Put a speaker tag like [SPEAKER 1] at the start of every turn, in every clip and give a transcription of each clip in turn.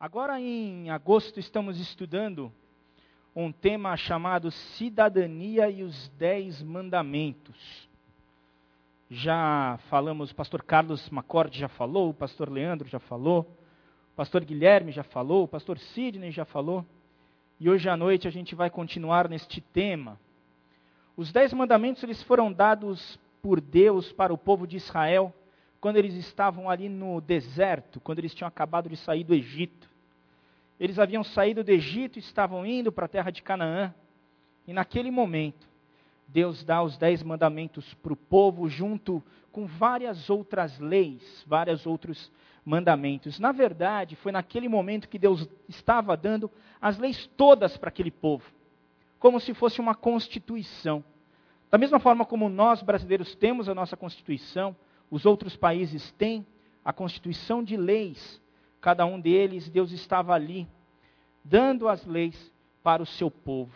[SPEAKER 1] Agora, em agosto, estamos estudando um tema chamado Cidadania e os Dez Mandamentos. Já falamos, o pastor Carlos Macorde já falou, o pastor Leandro já falou, o pastor Guilherme já falou, o pastor Sidney já falou. E hoje à noite a gente vai continuar neste tema. Os Dez Mandamentos eles foram dados por Deus para o povo de Israel quando eles estavam ali no deserto, quando eles tinham acabado de sair do Egito. Eles haviam saído do Egito e estavam indo para a terra de Canaã. E naquele momento, Deus dá os dez mandamentos para o povo, junto com várias outras leis, vários outros mandamentos. Na verdade, foi naquele momento que Deus estava dando as leis todas para aquele povo, como se fosse uma constituição. Da mesma forma como nós brasileiros temos a nossa constituição, os outros países têm a constituição de leis. Cada um deles, Deus estava ali, dando as leis para o seu povo.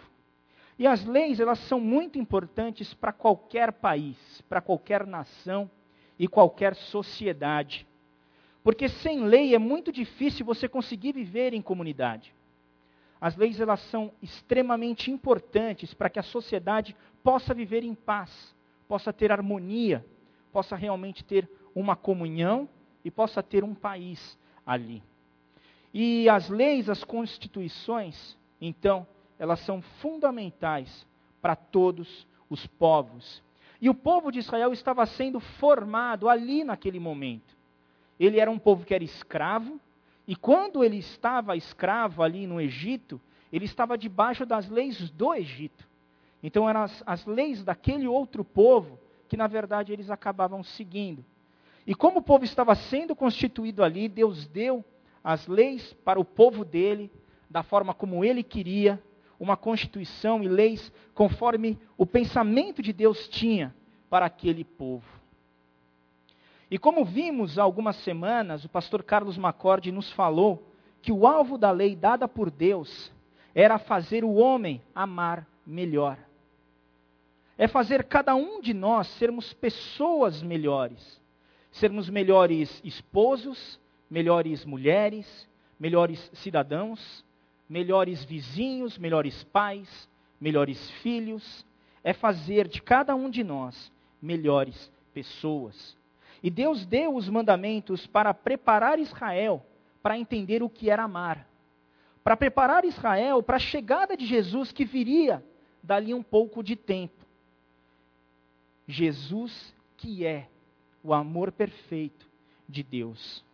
[SPEAKER 1] E as leis, elas são muito importantes para qualquer país, para qualquer nação e qualquer sociedade. Porque sem lei é muito difícil você conseguir viver em comunidade. As leis elas são extremamente importantes para que a sociedade possa viver em paz, possa ter harmonia, possa realmente ter uma comunhão e possa ter um país ali. E as leis, as constituições, então, elas são fundamentais para todos os povos. E o povo de Israel estava sendo formado ali naquele momento. Ele era um povo que era escravo, e quando ele estava escravo ali no Egito, ele estava debaixo das leis do Egito. Então eram as, as leis daquele outro povo que na verdade eles acabavam seguindo. E como o povo estava sendo constituído ali, Deus deu as leis para o povo dele, da forma como ele queria, uma constituição e leis conforme o pensamento de Deus tinha para aquele povo. E como vimos há algumas semanas, o pastor Carlos Macorde nos falou que o alvo da lei dada por Deus era fazer o homem amar melhor é fazer cada um de nós sermos pessoas melhores. Sermos melhores esposos, melhores mulheres, melhores cidadãos, melhores vizinhos, melhores pais, melhores filhos. É fazer de cada um de nós melhores pessoas. E Deus deu os mandamentos para preparar Israel para entender o que era amar. Para preparar Israel para a chegada de Jesus que viria dali um pouco de tempo. Jesus, que é o amor perfeito de Deus.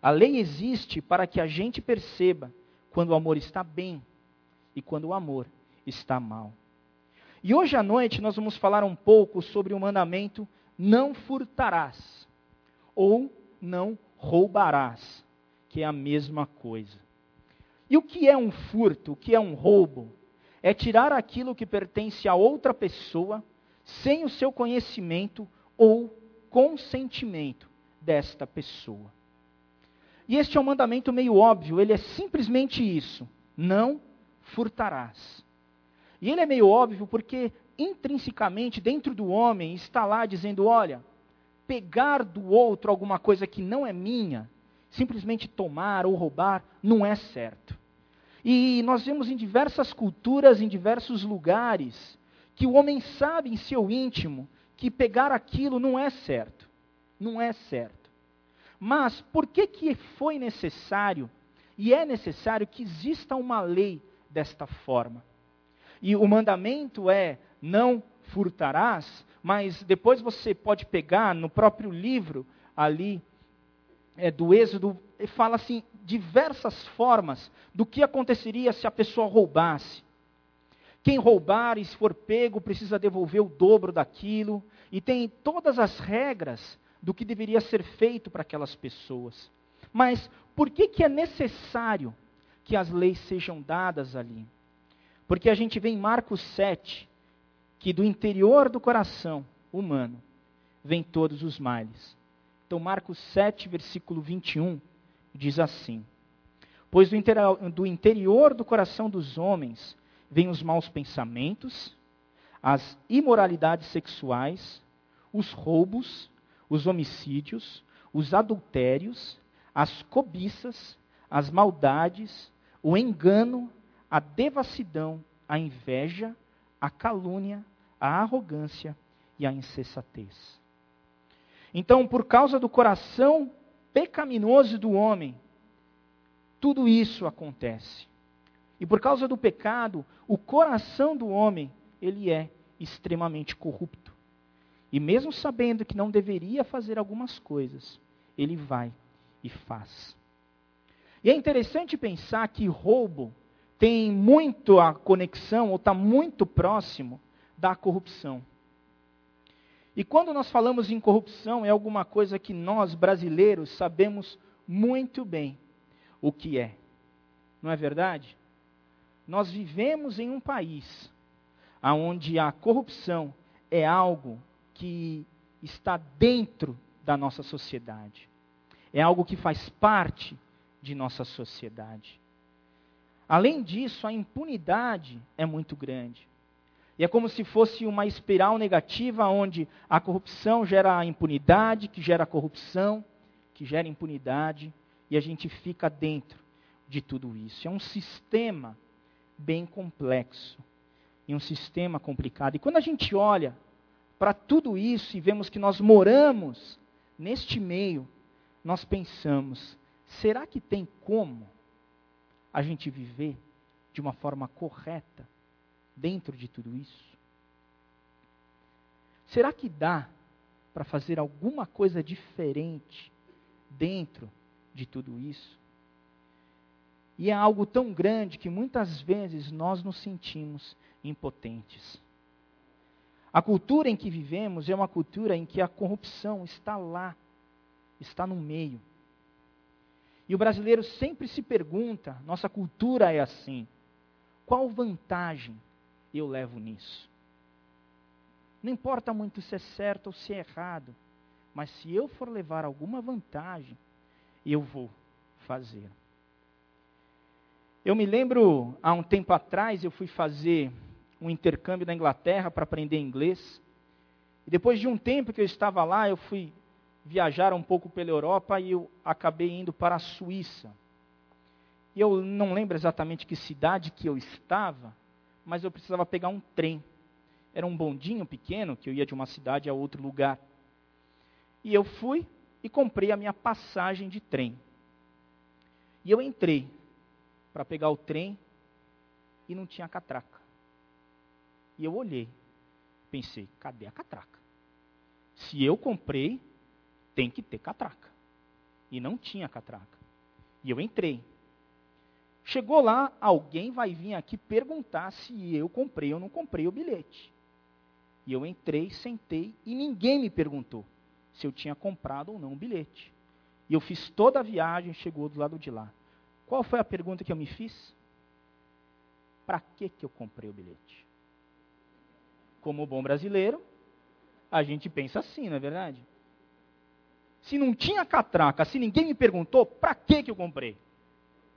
[SPEAKER 1] A lei existe para que a gente perceba quando o amor está bem e quando o amor está mal. E hoje à noite nós vamos falar um pouco sobre o mandamento não furtarás ou não roubarás, que é a mesma coisa. E o que é um furto? O que é um roubo? É tirar aquilo que pertence a outra pessoa sem o seu conhecimento ou consentimento desta pessoa. E este é um mandamento meio óbvio, ele é simplesmente isso: não furtarás. E ele é meio óbvio porque intrinsecamente dentro do homem está lá dizendo: olha, pegar do outro alguma coisa que não é minha, simplesmente tomar ou roubar, não é certo. E nós vemos em diversas culturas, em diversos lugares, que o homem sabe em seu íntimo que pegar aquilo não é certo. Não é certo. Mas por que, que foi necessário e é necessário que exista uma lei desta forma? E o mandamento é não furtarás, mas depois você pode pegar no próprio livro ali é, do Êxodo, e fala assim diversas formas do que aconteceria se a pessoa roubasse. Quem roubar e se for pego precisa devolver o dobro daquilo. E tem todas as regras do que deveria ser feito para aquelas pessoas. Mas por que, que é necessário que as leis sejam dadas ali? Porque a gente vê em Marcos 7 que do interior do coração humano vêm todos os males. Então, Marcos 7, versículo 21, diz assim: Pois do interior do coração dos homens vêm os maus pensamentos, as imoralidades sexuais, os roubos, os homicídios, os adultérios, as cobiças, as maldades, o engano, a devassidão, a inveja, a calúnia, a arrogância e a insensatez. Então, por causa do coração pecaminoso do homem, tudo isso acontece. E por causa do pecado, o coração do homem, ele é extremamente corrupto. E mesmo sabendo que não deveria fazer algumas coisas, ele vai e faz. E é interessante pensar que roubo tem muito a conexão, ou está muito próximo da corrupção. E quando nós falamos em corrupção, é alguma coisa que nós, brasileiros, sabemos muito bem o que é. Não é verdade? Nós vivemos em um país onde a corrupção é algo que está dentro da nossa sociedade. É algo que faz parte de nossa sociedade. Além disso, a impunidade é muito grande. E é como se fosse uma espiral negativa onde a corrupção gera a impunidade, que gera corrupção, que gera impunidade, e a gente fica dentro de tudo isso. É um sistema bem complexo e um sistema complicado. E quando a gente olha para tudo isso e vemos que nós moramos neste meio, nós pensamos: será que tem como a gente viver de uma forma correta dentro de tudo isso? Será que dá para fazer alguma coisa diferente dentro de tudo isso? E é algo tão grande que muitas vezes nós nos sentimos impotentes. A cultura em que vivemos é uma cultura em que a corrupção está lá, está no meio. E o brasileiro sempre se pergunta: nossa cultura é assim, qual vantagem eu levo nisso? Não importa muito se é certo ou se é errado, mas se eu for levar alguma vantagem, eu vou fazer. Eu me lembro, há um tempo atrás, eu fui fazer um intercâmbio na Inglaterra para aprender inglês. E depois de um tempo que eu estava lá, eu fui viajar um pouco pela Europa e eu acabei indo para a Suíça. E eu não lembro exatamente que cidade que eu estava, mas eu precisava pegar um trem. Era um bondinho pequeno que eu ia de uma cidade a outro lugar. E eu fui e comprei a minha passagem de trem. E eu entrei para pegar o trem e não tinha catraca. E eu olhei, pensei, cadê a catraca? Se eu comprei, tem que ter catraca. E não tinha catraca. E eu entrei. Chegou lá, alguém vai vir aqui perguntar se eu comprei ou não comprei o bilhete. E eu entrei, sentei e ninguém me perguntou se eu tinha comprado ou não o bilhete. E eu fiz toda a viagem, chegou do lado de lá. Qual foi a pergunta que eu me fiz? Para que, que eu comprei o bilhete? Como bom brasileiro, a gente pensa assim, não é verdade? Se não tinha catraca, se ninguém me perguntou, para que, que eu comprei?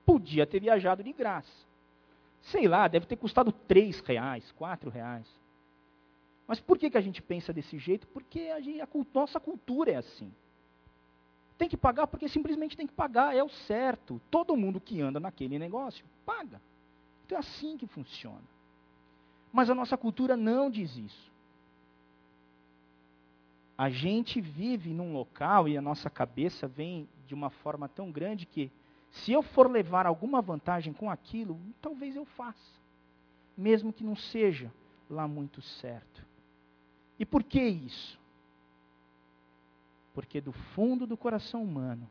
[SPEAKER 1] Podia ter viajado de graça. Sei lá, deve ter custado três reais, quatro reais. Mas por que, que a gente pensa desse jeito? Porque a, gente, a nossa cultura é assim. Tem que pagar porque simplesmente tem que pagar, é o certo. Todo mundo que anda naquele negócio paga. Então é assim que funciona. Mas a nossa cultura não diz isso. A gente vive num local e a nossa cabeça vem de uma forma tão grande que, se eu for levar alguma vantagem com aquilo, talvez eu faça, mesmo que não seja lá muito certo. E por que isso? Porque do fundo do coração humano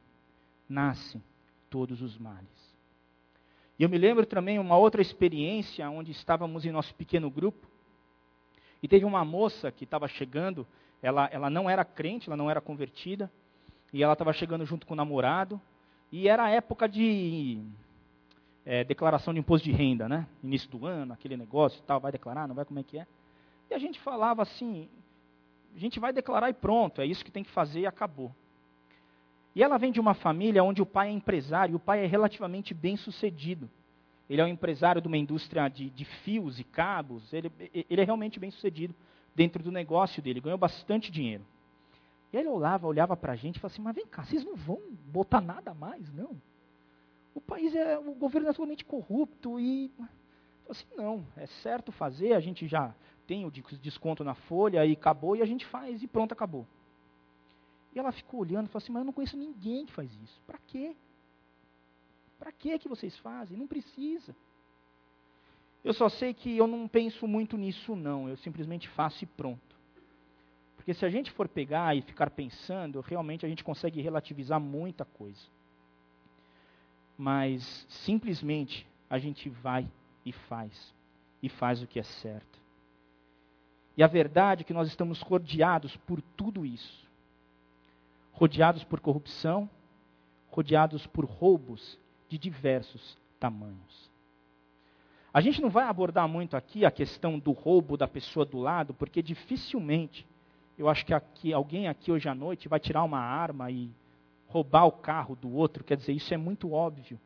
[SPEAKER 1] nascem todos os males. E eu me lembro também uma outra experiência onde estávamos em nosso pequeno grupo e teve uma moça que estava chegando ela, ela não era crente, ela não era convertida, e ela estava chegando junto com o namorado, e era época de é, declaração de imposto de renda, né? Início do ano, aquele negócio e tal, vai declarar, não vai, como é que é? E a gente falava assim, a gente vai declarar e pronto, é isso que tem que fazer e acabou. E ela vem de uma família onde o pai é empresário, e o pai é relativamente bem sucedido. Ele é um empresário de uma indústria de, de fios e cabos, ele, ele é realmente bem sucedido dentro do negócio dele, ganhou bastante dinheiro. E ele olhava, olhava para a gente e falava assim, mas vem cá, vocês não vão botar nada mais, não? o país é, o governo é totalmente corrupto e assim, não, é certo fazer, a gente já tem o desconto na folha e acabou e a gente faz e pronto, acabou. E ela ficou olhando e falou assim, mas eu não conheço ninguém que faz isso. Para quê? Para que que vocês fazem? Não precisa. Eu só sei que eu não penso muito nisso não, eu simplesmente faço e pronto. Porque se a gente for pegar e ficar pensando, realmente a gente consegue relativizar muita coisa. Mas simplesmente a gente vai e faz. E faz o que é certo. E a verdade é que nós estamos rodeados por tudo isso. Rodeados por corrupção, rodeados por roubos de diversos tamanhos. A gente não vai abordar muito aqui a questão do roubo da pessoa do lado, porque dificilmente eu acho que aqui, alguém aqui hoje à noite vai tirar uma arma e roubar o carro do outro, quer dizer, isso é muito óbvio.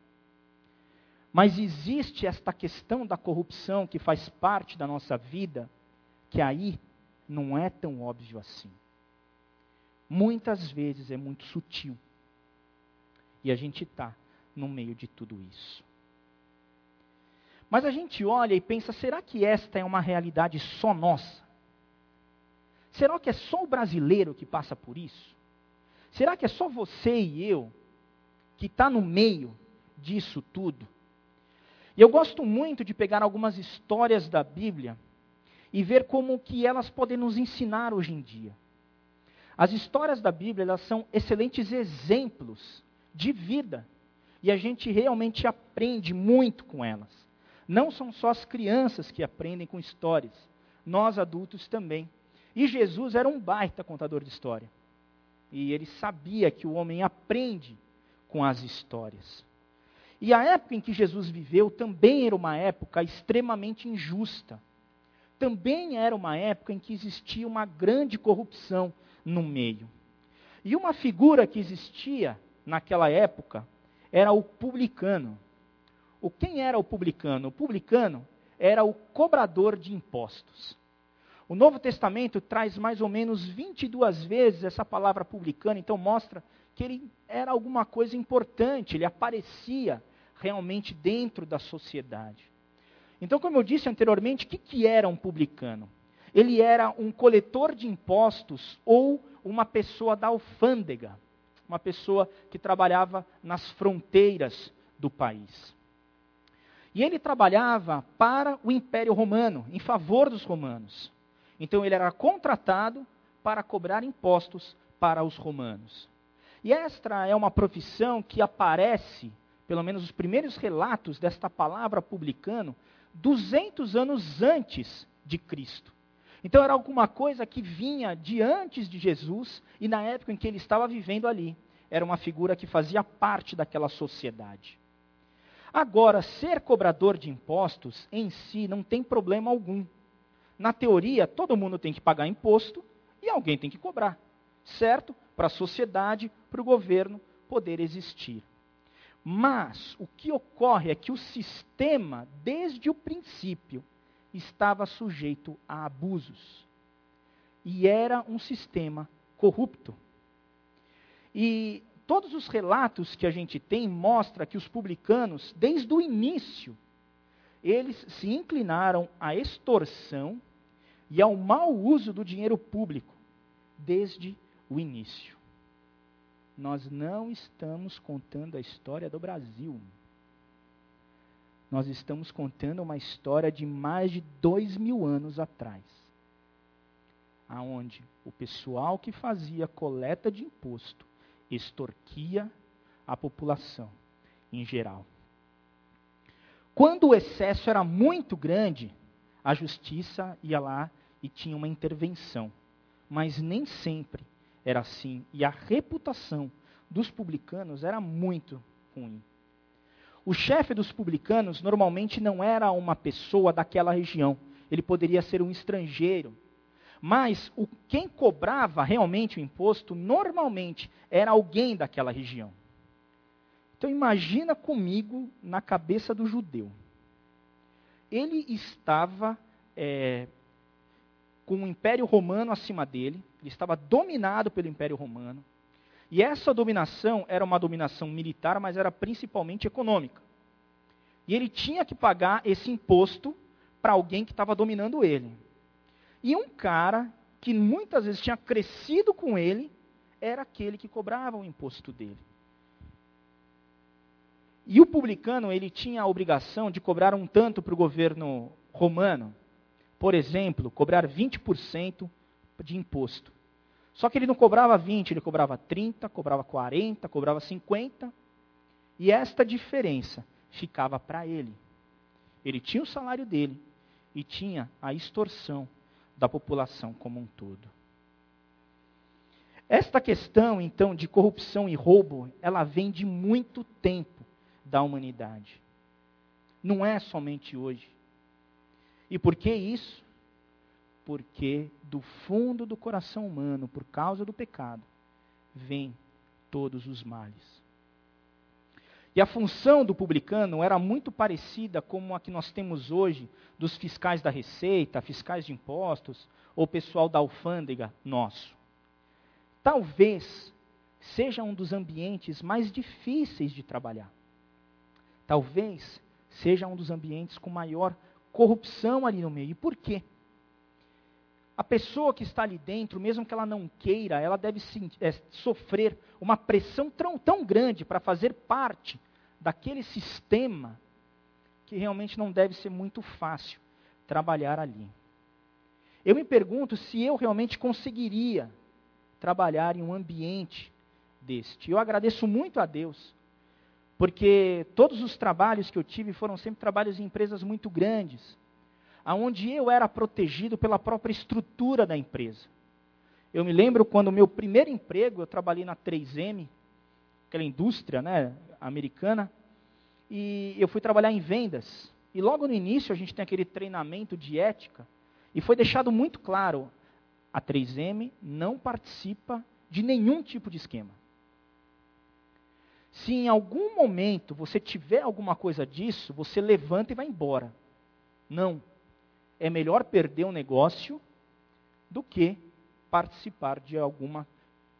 [SPEAKER 1] Mas existe esta questão da corrupção que faz parte da nossa vida, que aí não é tão óbvio assim. Muitas vezes é muito sutil. E a gente está no meio de tudo isso. Mas a gente olha e pensa: será que esta é uma realidade só nossa? Será que é só o brasileiro que passa por isso? Será que é só você e eu que está no meio disso tudo? E eu gosto muito de pegar algumas histórias da Bíblia e ver como que elas podem nos ensinar hoje em dia. As histórias da Bíblia elas são excelentes exemplos de vida e a gente realmente aprende muito com elas. Não são só as crianças que aprendem com histórias, nós adultos também. E Jesus era um baita contador de história. E ele sabia que o homem aprende com as histórias. E a época em que Jesus viveu também era uma época extremamente injusta. Também era uma época em que existia uma grande corrupção no meio. E uma figura que existia naquela época era o publicano. O quem era o publicano? O publicano era o cobrador de impostos. O Novo Testamento traz mais ou menos 22 vezes essa palavra publicano, então mostra que ele era alguma coisa importante, ele aparecia realmente dentro da sociedade. Então, como eu disse anteriormente, o que, que era um publicano? Ele era um coletor de impostos ou uma pessoa da alfândega, uma pessoa que trabalhava nas fronteiras do país. E ele trabalhava para o Império Romano, em favor dos romanos. Então ele era contratado para cobrar impostos para os romanos. E esta é uma profissão que aparece, pelo menos os primeiros relatos desta palavra publicano, 200 anos antes de Cristo. Então era alguma coisa que vinha de antes de Jesus e na época em que ele estava vivendo ali. Era uma figura que fazia parte daquela sociedade. Agora, ser cobrador de impostos em si não tem problema algum. Na teoria, todo mundo tem que pagar imposto e alguém tem que cobrar, certo? Para a sociedade, para o governo poder existir. Mas o que ocorre é que o sistema, desde o princípio, estava sujeito a abusos. E era um sistema corrupto. E todos os relatos que a gente tem mostram que os publicanos, desde o início, eles se inclinaram à extorsão e ao mau uso do dinheiro público desde o início. Nós não estamos contando a história do Brasil. Nós estamos contando uma história de mais de dois mil anos atrás, aonde o pessoal que fazia coleta de imposto extorquia a população em geral. Quando o excesso era muito grande, a justiça ia lá e tinha uma intervenção. Mas nem sempre era assim. E a reputação dos publicanos era muito ruim. O chefe dos publicanos normalmente não era uma pessoa daquela região. Ele poderia ser um estrangeiro. Mas o, quem cobrava realmente o imposto normalmente era alguém daquela região. Então imagina comigo na cabeça do judeu ele estava é, com o Império Romano acima dele, ele estava dominado pelo Império Romano, E essa dominação era uma dominação militar, mas era principalmente econômica. E ele tinha que pagar esse imposto para alguém que estava dominando ele. E um cara que muitas vezes tinha crescido com ele era aquele que cobrava o imposto dele. E o publicano, ele tinha a obrigação de cobrar um tanto para o governo romano. Por exemplo, cobrar 20% de imposto. Só que ele não cobrava 20, ele cobrava 30, cobrava 40, cobrava 50. E esta diferença ficava para ele. Ele tinha o salário dele e tinha a extorsão da população como um todo. Esta questão, então, de corrupção e roubo, ela vem de muito tempo da humanidade. Não é somente hoje. E por que isso? Porque do fundo do coração humano, por causa do pecado, vem todos os males. E a função do publicano era muito parecida com a que nós temos hoje dos fiscais da Receita, fiscais de impostos, ou pessoal da alfândega nosso. Talvez seja um dos ambientes mais difíceis de trabalhar. Talvez seja um dos ambientes com maior corrupção ali no meio. E por quê? A pessoa que está ali dentro, mesmo que ela não queira, ela deve é, sofrer uma pressão tão, tão grande para fazer parte daquele sistema que realmente não deve ser muito fácil trabalhar ali. Eu me pergunto se eu realmente conseguiria trabalhar em um ambiente deste. Eu agradeço muito a Deus, porque todos os trabalhos que eu tive foram sempre trabalhos em empresas muito grandes aonde eu era protegido pela própria estrutura da empresa. Eu me lembro quando o meu primeiro emprego, eu trabalhei na 3M, aquela indústria né, americana, e eu fui trabalhar em vendas. E logo no início a gente tem aquele treinamento de ética, e foi deixado muito claro: a 3M não participa de nenhum tipo de esquema. Se em algum momento você tiver alguma coisa disso, você levanta e vai embora. Não é melhor perder um negócio do que participar de alguma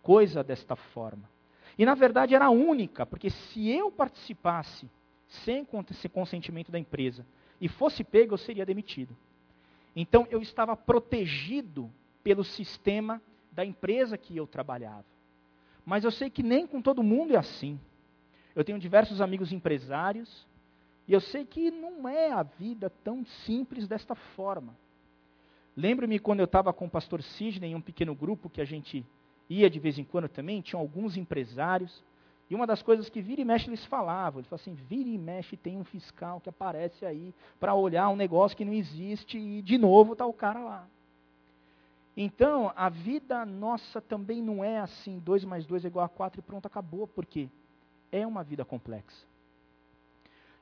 [SPEAKER 1] coisa desta forma. E na verdade era única, porque se eu participasse sem consentimento da empresa e fosse pego, eu seria demitido. Então eu estava protegido pelo sistema da empresa que eu trabalhava. Mas eu sei que nem com todo mundo é assim. Eu tenho diversos amigos empresários e eu sei que não é a vida tão simples desta forma. Lembro-me quando eu estava com o pastor Sidney em um pequeno grupo que a gente ia de vez em quando também, tinham alguns empresários. E uma das coisas que vira e mexe eles falavam, eles falavam assim, vira e mexe tem um fiscal que aparece aí para olhar um negócio que não existe e de novo está o cara lá. Então, a vida nossa também não é assim, 2 mais 2 é igual a 4 e pronto, acabou, porque é uma vida complexa.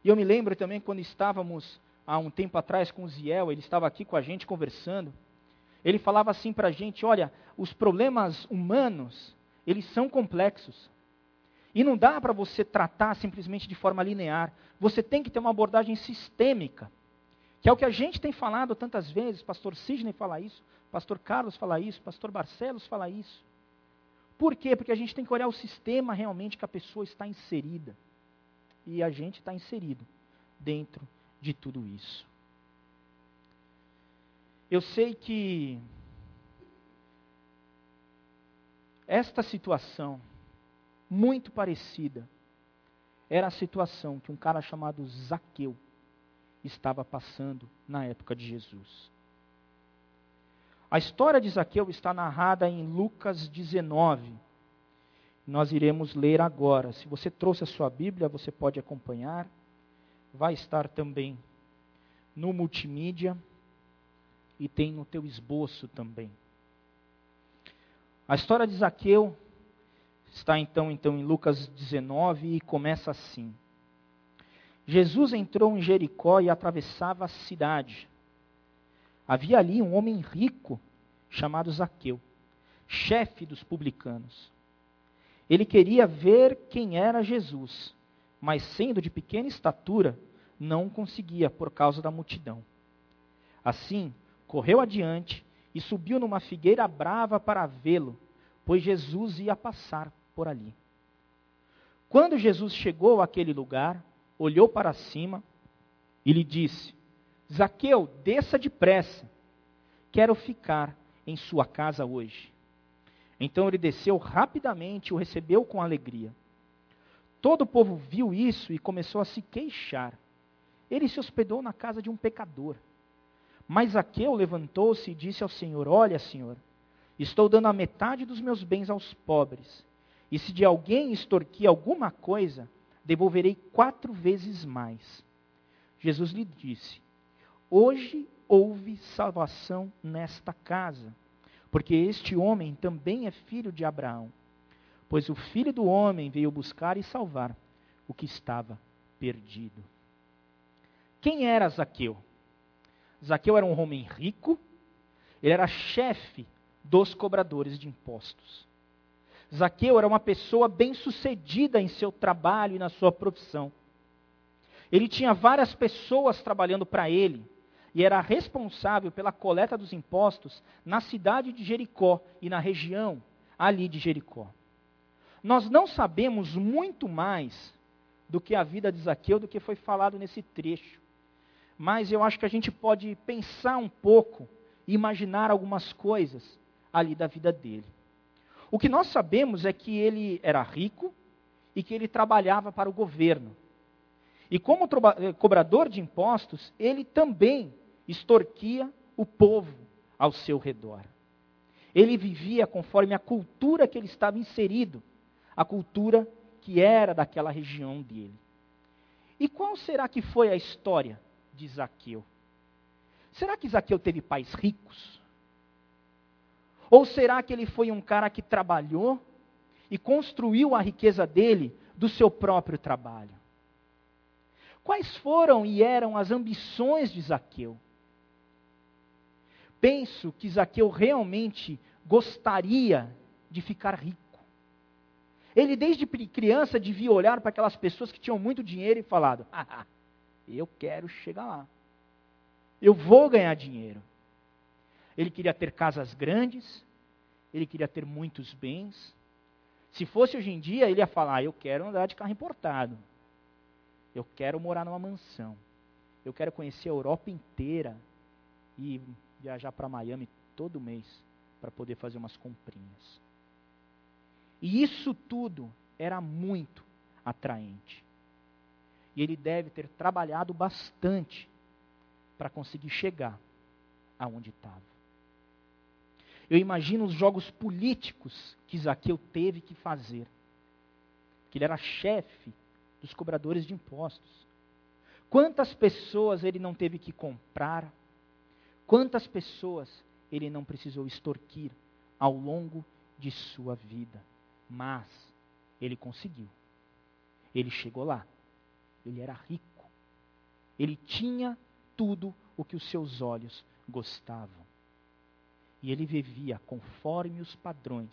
[SPEAKER 1] E eu me lembro também quando estávamos há um tempo atrás com o Ziel, ele estava aqui com a gente conversando. Ele falava assim para a gente: olha, os problemas humanos, eles são complexos. E não dá para você tratar simplesmente de forma linear. Você tem que ter uma abordagem sistêmica. Que é o que a gente tem falado tantas vezes. Pastor Sidney fala isso, Pastor Carlos fala isso, Pastor Barcelos fala isso. Por quê? Porque a gente tem que olhar o sistema realmente que a pessoa está inserida e a gente está inserido dentro de tudo isso. Eu sei que esta situação, muito parecida, era a situação que um cara chamado Zaqueu estava passando na época de Jesus. A história de Zaqueu está narrada em Lucas 19, nós iremos ler agora. Se você trouxe a sua Bíblia, você pode acompanhar. Vai estar também no multimídia e tem no teu esboço também. A história de Zaqueu está então, então em Lucas 19 e começa assim. Jesus entrou em Jericó e atravessava a cidade. Havia ali um homem rico chamado Zaqueu, chefe dos publicanos. Ele queria ver quem era Jesus, mas sendo de pequena estatura, não conseguia por causa da multidão. Assim, correu adiante e subiu numa figueira brava para vê-lo, pois Jesus ia passar. por ali. Quando Jesus chegou àquele lugar, olhou para cima e lhe disse: Zaqueu, desça depressa, quero ficar em sua casa hoje. Então ele desceu rapidamente e o recebeu com alegria. Todo o povo viu isso e começou a se queixar. Ele se hospedou na casa de um pecador. Mas Zaqueu levantou-se e disse ao Senhor: Olha, Senhor, estou dando a metade dos meus bens aos pobres. E se de alguém extorquir alguma coisa, devolverei quatro vezes mais. Jesus lhe disse: Hoje houve salvação nesta casa, porque este homem também é filho de Abraão. Pois o filho do homem veio buscar e salvar o que estava perdido. Quem era Zaqueu? Zaqueu era um homem rico, ele era chefe dos cobradores de impostos. Zaqueu era uma pessoa bem-sucedida em seu trabalho e na sua profissão. Ele tinha várias pessoas trabalhando para ele e era responsável pela coleta dos impostos na cidade de Jericó e na região ali de Jericó. Nós não sabemos muito mais do que a vida de Zaqueu do que foi falado nesse trecho mas eu acho que a gente pode pensar um pouco imaginar algumas coisas ali da vida dele. O que nós sabemos é que ele era rico e que ele trabalhava para o governo. E como eh, cobrador de impostos, ele também extorquia o povo ao seu redor. Ele vivia conforme a cultura que ele estava inserido, a cultura que era daquela região dele. E qual será que foi a história de Zaqueu. Será que Zaqueu teve pais ricos? Ou será que ele foi um cara que trabalhou e construiu a riqueza dele do seu próprio trabalho? Quais foram e eram as ambições de Zaqueu? Penso que Zaqueu realmente gostaria de ficar rico. Ele, desde criança, devia olhar para aquelas pessoas que tinham muito dinheiro e falado: ah, eu quero chegar lá. Eu vou ganhar dinheiro. Ele queria ter casas grandes, ele queria ter muitos bens. Se fosse hoje em dia, ele ia falar: Eu quero andar de carro importado. Eu quero morar numa mansão. Eu quero conhecer a Europa inteira e viajar para Miami todo mês para poder fazer umas comprinhas. E isso tudo era muito atraente. E ele deve ter trabalhado bastante para conseguir chegar aonde estava. Eu imagino os jogos políticos que Zaqueu teve que fazer. Que ele era chefe dos cobradores de impostos. Quantas pessoas ele não teve que comprar? Quantas pessoas ele não precisou extorquir ao longo de sua vida? Mas ele conseguiu. Ele chegou lá. Ele era rico. Ele tinha tudo o que os seus olhos gostavam. E ele vivia conforme os padrões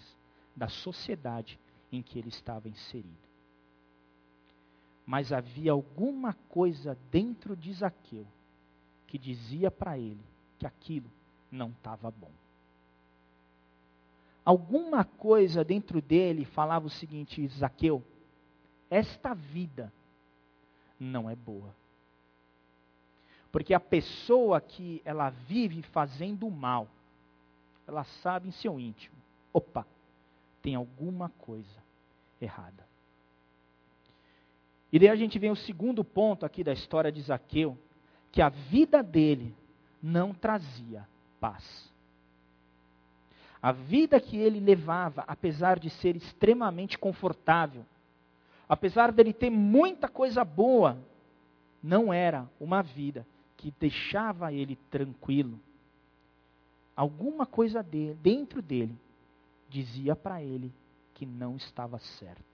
[SPEAKER 1] da sociedade em que ele estava inserido. Mas havia alguma coisa dentro de Zaqueu que dizia para ele que aquilo não estava bom. Alguma coisa dentro dele falava o seguinte: Zaqueu, esta vida não é boa. Porque a pessoa que ela vive fazendo mal, ela sabe em seu íntimo, opa, tem alguma coisa errada. E daí a gente vem o segundo ponto aqui da história de Zaqueu, que a vida dele não trazia paz. A vida que ele levava, apesar de ser extremamente confortável, apesar dele ter muita coisa boa, não era uma vida que deixava ele tranquilo. Alguma coisa dentro dele dizia para ele que não estava certo.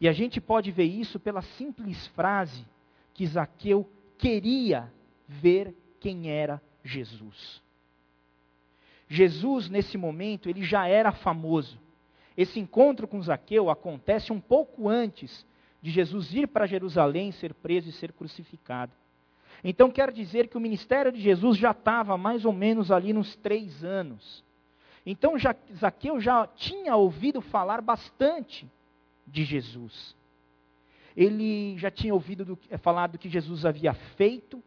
[SPEAKER 1] E a gente pode ver isso pela simples frase que Zaqueu queria ver quem era Jesus. Jesus, nesse momento, ele já era famoso. Esse encontro com Zaqueu acontece um pouco antes de Jesus ir para Jerusalém, ser preso e ser crucificado. Então quer dizer que o ministério de Jesus já estava mais ou menos ali nos três anos. Então já, Zaqueu já tinha ouvido falar bastante de Jesus. Ele já tinha ouvido do, eh, falar do que Jesus havia feito,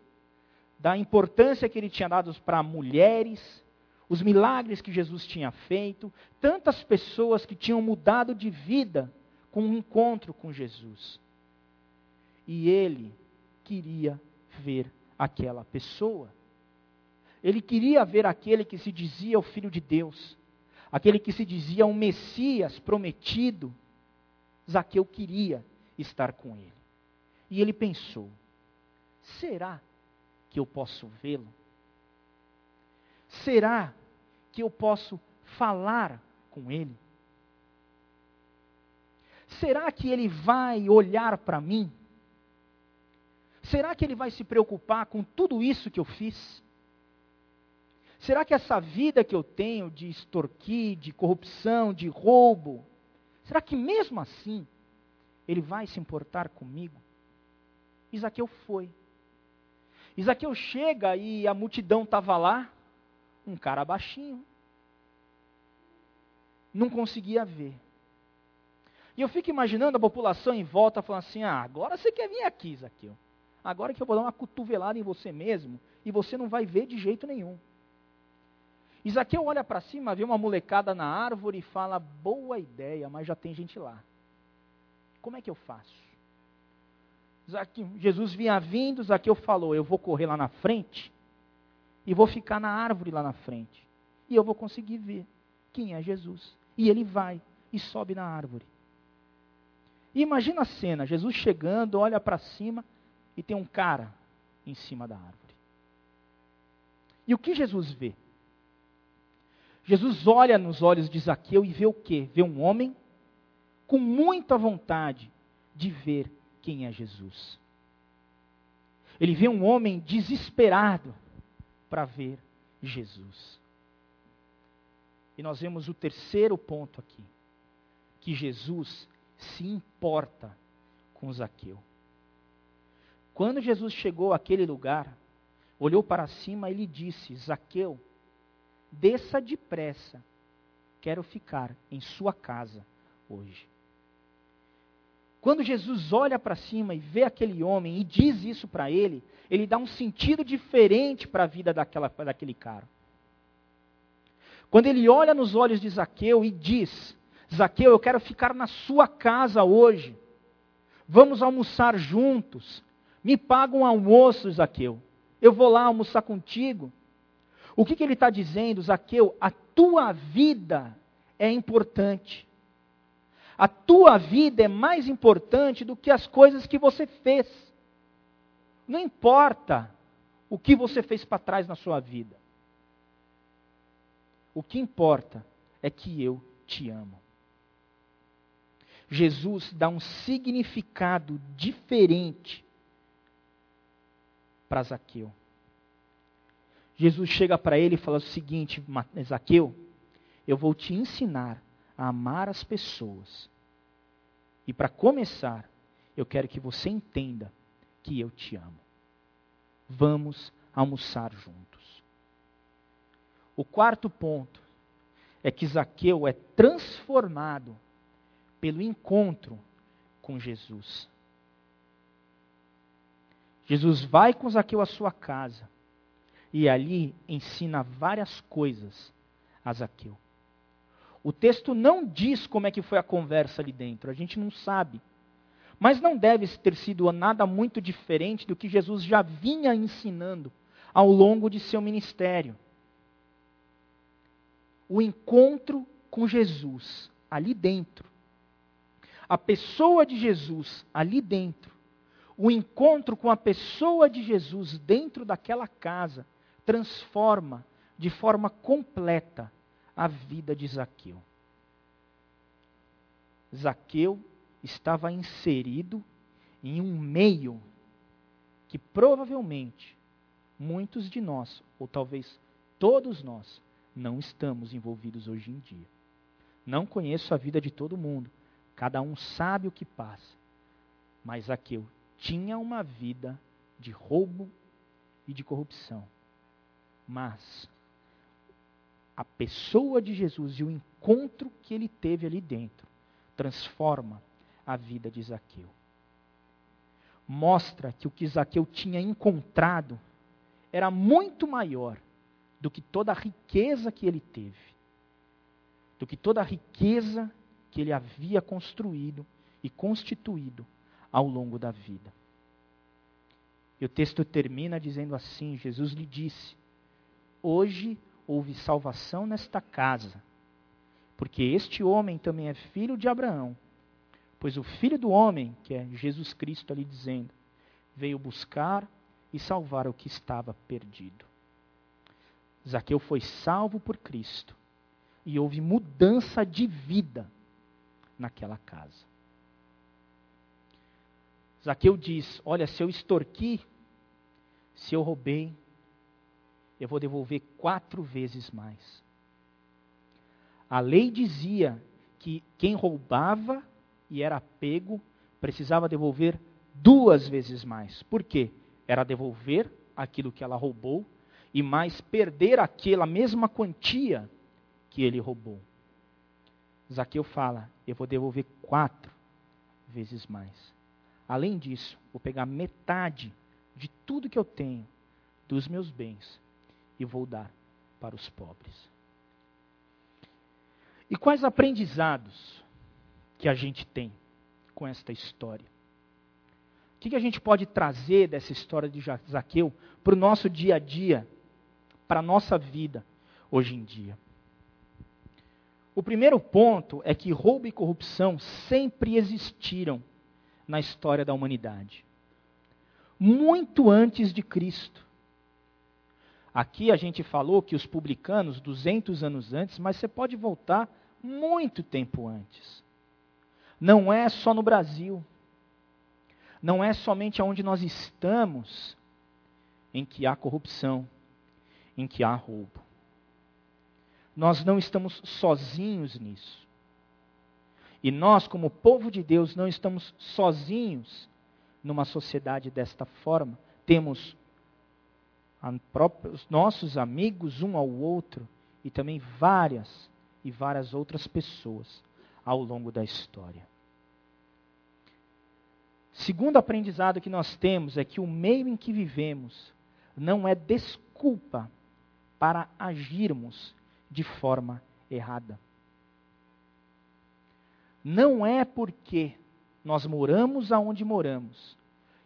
[SPEAKER 1] da importância que ele tinha dado para mulheres, os milagres que Jesus tinha feito, tantas pessoas que tinham mudado de vida com um encontro com Jesus. E ele queria ver aquela pessoa. Ele queria ver aquele que se dizia o Filho de Deus, aquele que se dizia um Messias prometido. Zaqueu queria estar com ele. E ele pensou: será que eu posso vê-lo? Será que eu posso falar com ele? Será que ele vai olhar para mim? Será que ele vai se preocupar com tudo isso que eu fiz? Será que essa vida que eu tenho de extorquir, de corrupção, de roubo, será que mesmo assim ele vai se importar comigo? Isaqueu foi. Isaqueu chega e a multidão estava lá, um cara baixinho. Não conseguia ver. E eu fico imaginando a população em volta falando assim: ah, agora você quer vir aqui, Isaqueu. Agora que eu vou dar uma cotovelada em você mesmo e você não vai ver de jeito nenhum. Isaqueu olha para cima, vê uma molecada na árvore e fala: boa ideia, mas já tem gente lá. Como é que eu faço? Jesus vinha vindo, Zaqueu falou: Eu vou correr lá na frente e vou ficar na árvore lá na frente. E eu vou conseguir ver quem é Jesus. E ele vai e sobe na árvore. E imagina a cena: Jesus chegando, olha para cima e tem um cara em cima da árvore. E o que Jesus vê? Jesus olha nos olhos de Zaqueu e vê o quê? Vê um homem com muita vontade de ver quem é Jesus. Ele vê um homem desesperado para ver Jesus. E nós vemos o terceiro ponto aqui: que Jesus se importa com Zaqueu. Quando Jesus chegou àquele lugar, olhou para cima e lhe disse: Zaqueu, desça depressa, quero ficar em sua casa hoje. Quando Jesus olha para cima e vê aquele homem e diz isso para ele, ele dá um sentido diferente para a vida daquela, daquele cara. Quando ele olha nos olhos de Zaqueu e diz: Zaqueu, eu quero ficar na sua casa hoje. Vamos almoçar juntos. Me paga um almoço, Zaqueu. Eu vou lá almoçar contigo. O que, que ele está dizendo, Zaqueu? A tua vida é importante. A tua vida é mais importante do que as coisas que você fez. Não importa o que você fez para trás na sua vida. O que importa é que eu te amo. Jesus dá um significado diferente para Zaqueu. Jesus chega para ele e fala o seguinte: Zaqueu, eu vou te ensinar a amar as pessoas. E para começar, eu quero que você entenda que eu te amo. Vamos almoçar juntos. O quarto ponto é que Zaqueu é transformado pelo encontro com Jesus. Jesus vai com Zaqueu à sua casa e ali ensina várias coisas a Zaqueu. O texto não diz como é que foi a conversa ali dentro, a gente não sabe. Mas não deve ter sido nada muito diferente do que Jesus já vinha ensinando ao longo de seu ministério. O encontro com Jesus ali dentro. A pessoa de Jesus ali dentro. O encontro com a pessoa de Jesus dentro daquela casa transforma de forma completa a vida de Zaqueu. Zaqueu estava inserido em um meio que provavelmente muitos de nós, ou talvez todos nós, não estamos envolvidos hoje em dia. Não conheço a vida de todo mundo, cada um sabe o que passa. Mas Zaqueu tinha uma vida de roubo e de corrupção. Mas a pessoa de Jesus e o encontro que ele teve ali dentro transforma a vida de Zaqueu. Mostra que o que Zaqueu tinha encontrado era muito maior do que toda a riqueza que ele teve, do que toda a riqueza que ele havia construído e constituído ao longo da vida. E o texto termina dizendo assim: Jesus lhe disse: Hoje houve salvação nesta casa, porque este homem também é filho de Abraão. Pois o filho do homem, que é Jesus Cristo ali dizendo, veio buscar e salvar o que estava perdido. Zaqueu foi salvo por Cristo e houve mudança de vida naquela casa. Zaqueu diz: Olha, se eu extorqui, se eu roubei, eu vou devolver quatro vezes mais. A lei dizia que quem roubava e era pego precisava devolver duas vezes mais. Por quê? Era devolver aquilo que ela roubou e mais perder aquela mesma quantia que ele roubou. Zaqueu fala: Eu vou devolver quatro vezes mais. Além disso, vou pegar metade de tudo que eu tenho, dos meus bens, e vou dar para os pobres. E quais aprendizados que a gente tem com esta história? O que, a gente pode trazer dessa história de Zaqueu para o nosso dia a dia, para a nossa vida hoje em dia? O primeiro ponto é que roubo e corrupção sempre existiram na história da humanidade. Muito antes de Cristo. Aqui a gente falou que os publicanos, 200 anos antes, mas você pode voltar muito tempo antes. Não é só no Brasil. Não é somente onde nós estamos em que há corrupção, em que há roubo. Nós não estamos sozinhos nisso. E nós, como povo de Deus, não estamos sozinhos numa sociedade desta forma. Temos os nossos amigos um ao outro e também várias e várias outras pessoas ao longo da história. Segundo aprendizado que nós temos é que o meio em que vivemos não é desculpa para agirmos de forma errada. Não é porque nós moramos aonde moramos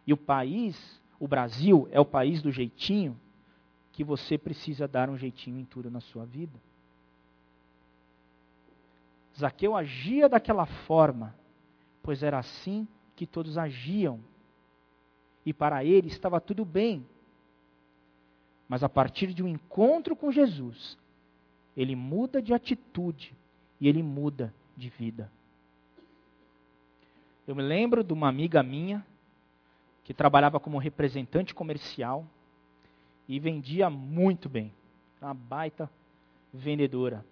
[SPEAKER 1] e o país, o Brasil, é o país do jeitinho, que você precisa dar um jeitinho em tudo na sua vida. Zaqueu agia daquela forma, pois era assim que todos agiam. E para ele estava tudo bem. Mas a partir de um encontro com Jesus, ele muda de atitude e ele muda de vida. Eu me lembro de uma amiga minha que trabalhava como representante comercial e vendia muito bem. Uma baita vendedora.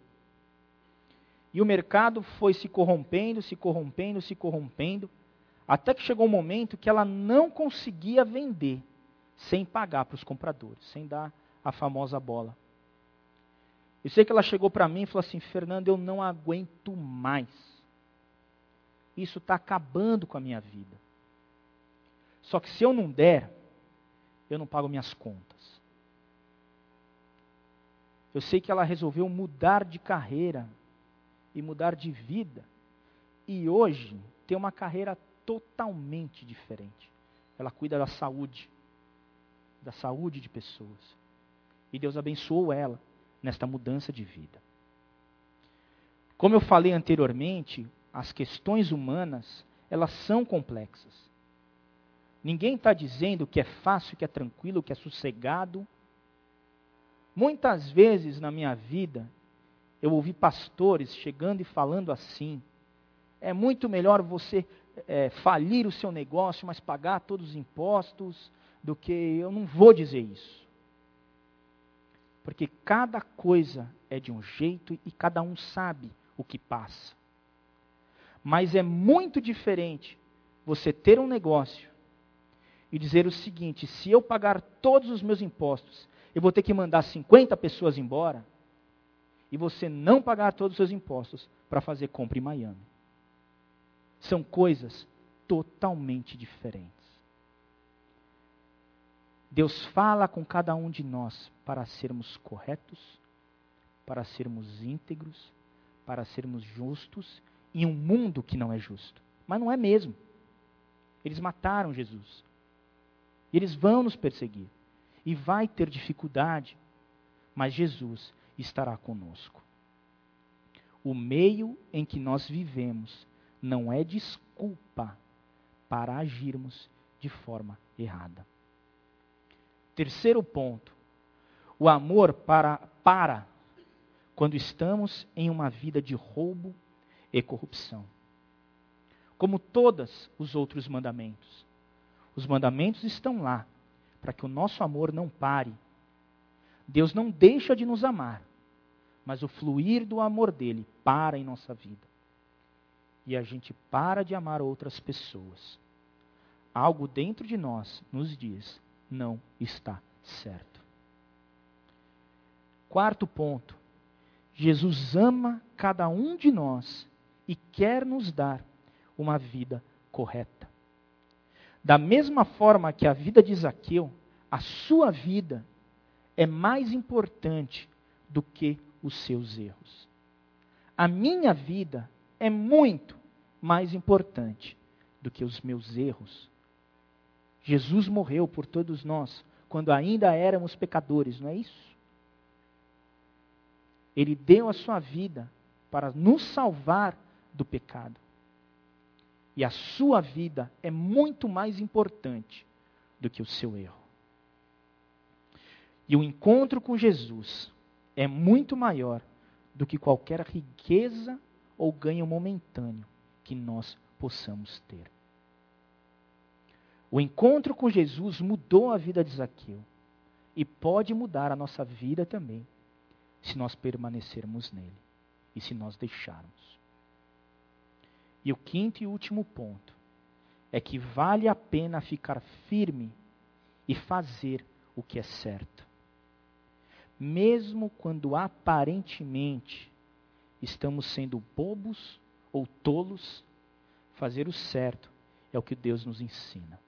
[SPEAKER 1] E o mercado foi se corrompendo, se corrompendo, se corrompendo, até que chegou um momento que ela não conseguia vender sem pagar para os compradores, sem dar a famosa bola. Eu sei que ela chegou para mim e falou assim: Fernando, eu não aguento mais. Isso está acabando com a minha vida. Só que se eu não der, eu não pago minhas contas. Eu sei que ela resolveu mudar de carreira e mudar de vida. E hoje tem uma carreira totalmente diferente. Ela cuida da saúde, da saúde de pessoas. E Deus abençoou ela nesta mudança de vida. Como eu falei anteriormente, as questões humanas, elas são complexas. Ninguém está dizendo que é fácil, que é tranquilo, que é sossegado. Muitas vezes na minha vida, eu ouvi pastores chegando e falando assim: é muito melhor você é, falir o seu negócio, mas pagar todos os impostos, do que eu não vou dizer isso. Porque cada coisa é de um jeito e cada um sabe o que passa. Mas é muito diferente você ter um negócio e dizer o seguinte: se eu pagar todos os meus impostos, eu vou ter que mandar 50 pessoas embora, e você não pagar todos os seus impostos para fazer compra em Miami. São coisas totalmente diferentes. Deus fala com cada um de nós para sermos corretos, para sermos íntegros, para sermos justos em um mundo que não é justo. Mas não é mesmo. Eles mataram Jesus. E eles vão nos perseguir. E vai ter dificuldade. Mas Jesus estará conosco. O meio em que nós vivemos não é desculpa para agirmos de forma errada. Terceiro ponto. O amor para, para quando estamos em uma vida de roubo e corrupção. Como todos os outros mandamentos. Os mandamentos estão lá para que o nosso amor não pare. Deus não deixa de nos amar, mas o fluir do amor dele para em nossa vida. E a gente para de amar outras pessoas. Algo dentro de nós nos diz: não está certo. Quarto ponto. Jesus ama cada um de nós e quer nos dar uma vida correta. Da mesma forma que a vida de Zaqueu, a sua vida é mais importante do que os seus erros. A minha vida é muito mais importante do que os meus erros. Jesus morreu por todos nós quando ainda éramos pecadores, não é isso? Ele deu a sua vida para nos salvar do pecado. E a sua vida é muito mais importante do que o seu erro. E o encontro com Jesus é muito maior do que qualquer riqueza ou ganho momentâneo que nós possamos ter. O encontro com Jesus mudou a vida de Zaqueu e pode mudar a nossa vida também, se nós permanecermos nele e se nós deixarmos. E o quinto e último ponto é que vale a pena ficar firme e fazer o que é certo. Mesmo quando aparentemente estamos sendo bobos ou tolos, fazer o certo é o que Deus nos ensina.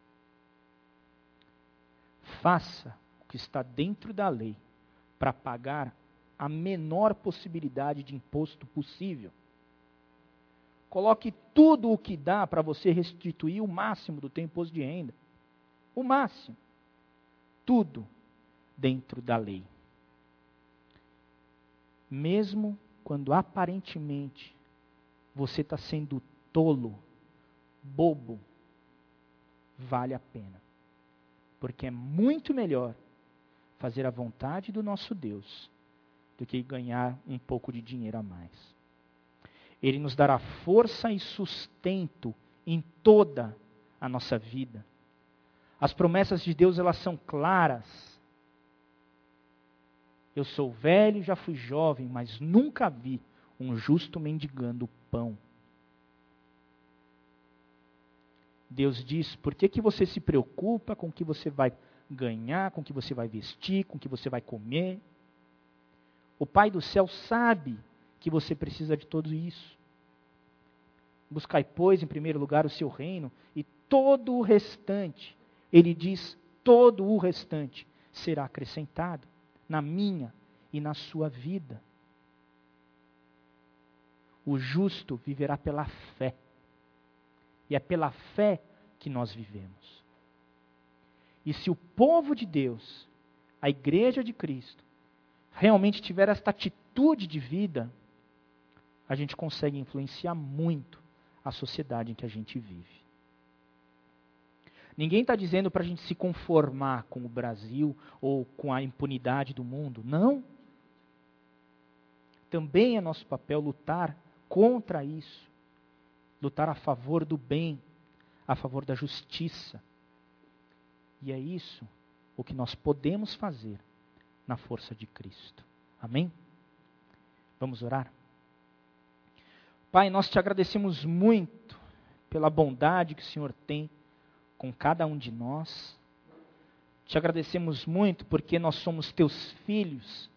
[SPEAKER 1] Faça o que está dentro da lei para pagar a menor possibilidade de imposto possível. Coloque tudo o que dá para você restituir o máximo do teu imposto de renda. O máximo. Tudo dentro da lei. Mesmo quando aparentemente você está sendo tolo, bobo, vale a pena. Porque é muito melhor fazer a vontade do nosso Deus do que ganhar um pouco de dinheiro a mais. Ele nos dará força e sustento em toda a nossa vida. As promessas de Deus, elas são claras. Eu sou velho, já fui jovem, mas nunca vi um justo mendigando pão. Deus diz: por que, que você se preocupa com o que você vai ganhar, com o que você vai vestir, com o que você vai comer? O Pai do céu sabe que você precisa de tudo isso. Buscai, pois, em primeiro lugar o seu reino, e todo o restante, ele diz, todo o restante será acrescentado na minha e na sua vida. O justo viverá pela fé. E é pela fé que nós vivemos. E se o povo de Deus, a igreja de Cristo, realmente tiver esta atitude de vida, a gente consegue influenciar muito a sociedade em que a gente vive. Ninguém está dizendo para a gente se conformar com o Brasil ou com a impunidade do mundo. Não. Também é nosso papel lutar contra isso. Lutar a favor do bem, a favor da justiça. E é isso o que nós podemos fazer na força de Cristo. Amém? Vamos orar? Pai, nós te agradecemos muito pela bondade que o Senhor tem com cada um de nós. Te agradecemos muito porque nós somos teus filhos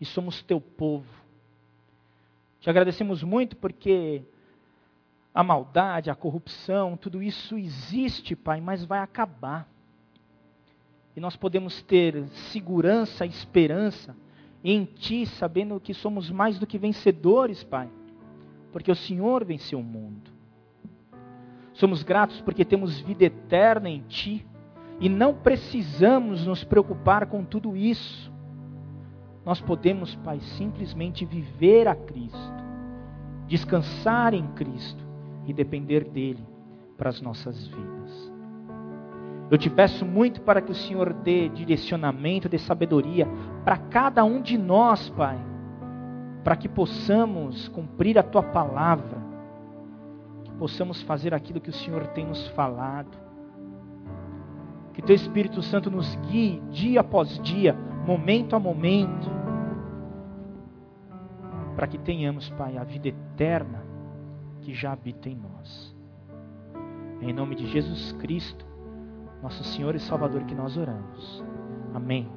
[SPEAKER 1] e somos teu povo. Te agradecemos muito porque a maldade, a corrupção, tudo isso existe, Pai, mas vai acabar. E nós podemos ter segurança, esperança em Ti, sabendo que somos mais do que vencedores, Pai, porque o Senhor venceu o mundo. Somos gratos porque temos vida eterna em Ti e não precisamos nos preocupar com tudo isso. Nós podemos, Pai, simplesmente viver a Cristo, descansar em Cristo e depender dele para as nossas vidas. Eu te peço muito para que o Senhor dê direcionamento, dê sabedoria para cada um de nós, Pai, para que possamos cumprir a tua palavra, que possamos fazer aquilo que o Senhor tem nos falado. Que teu Espírito Santo nos guie dia após dia, momento a momento, para que tenhamos, Pai, a vida eterna que já habita em nós. Em nome de Jesus Cristo, nosso Senhor e Salvador, que nós oramos. Amém.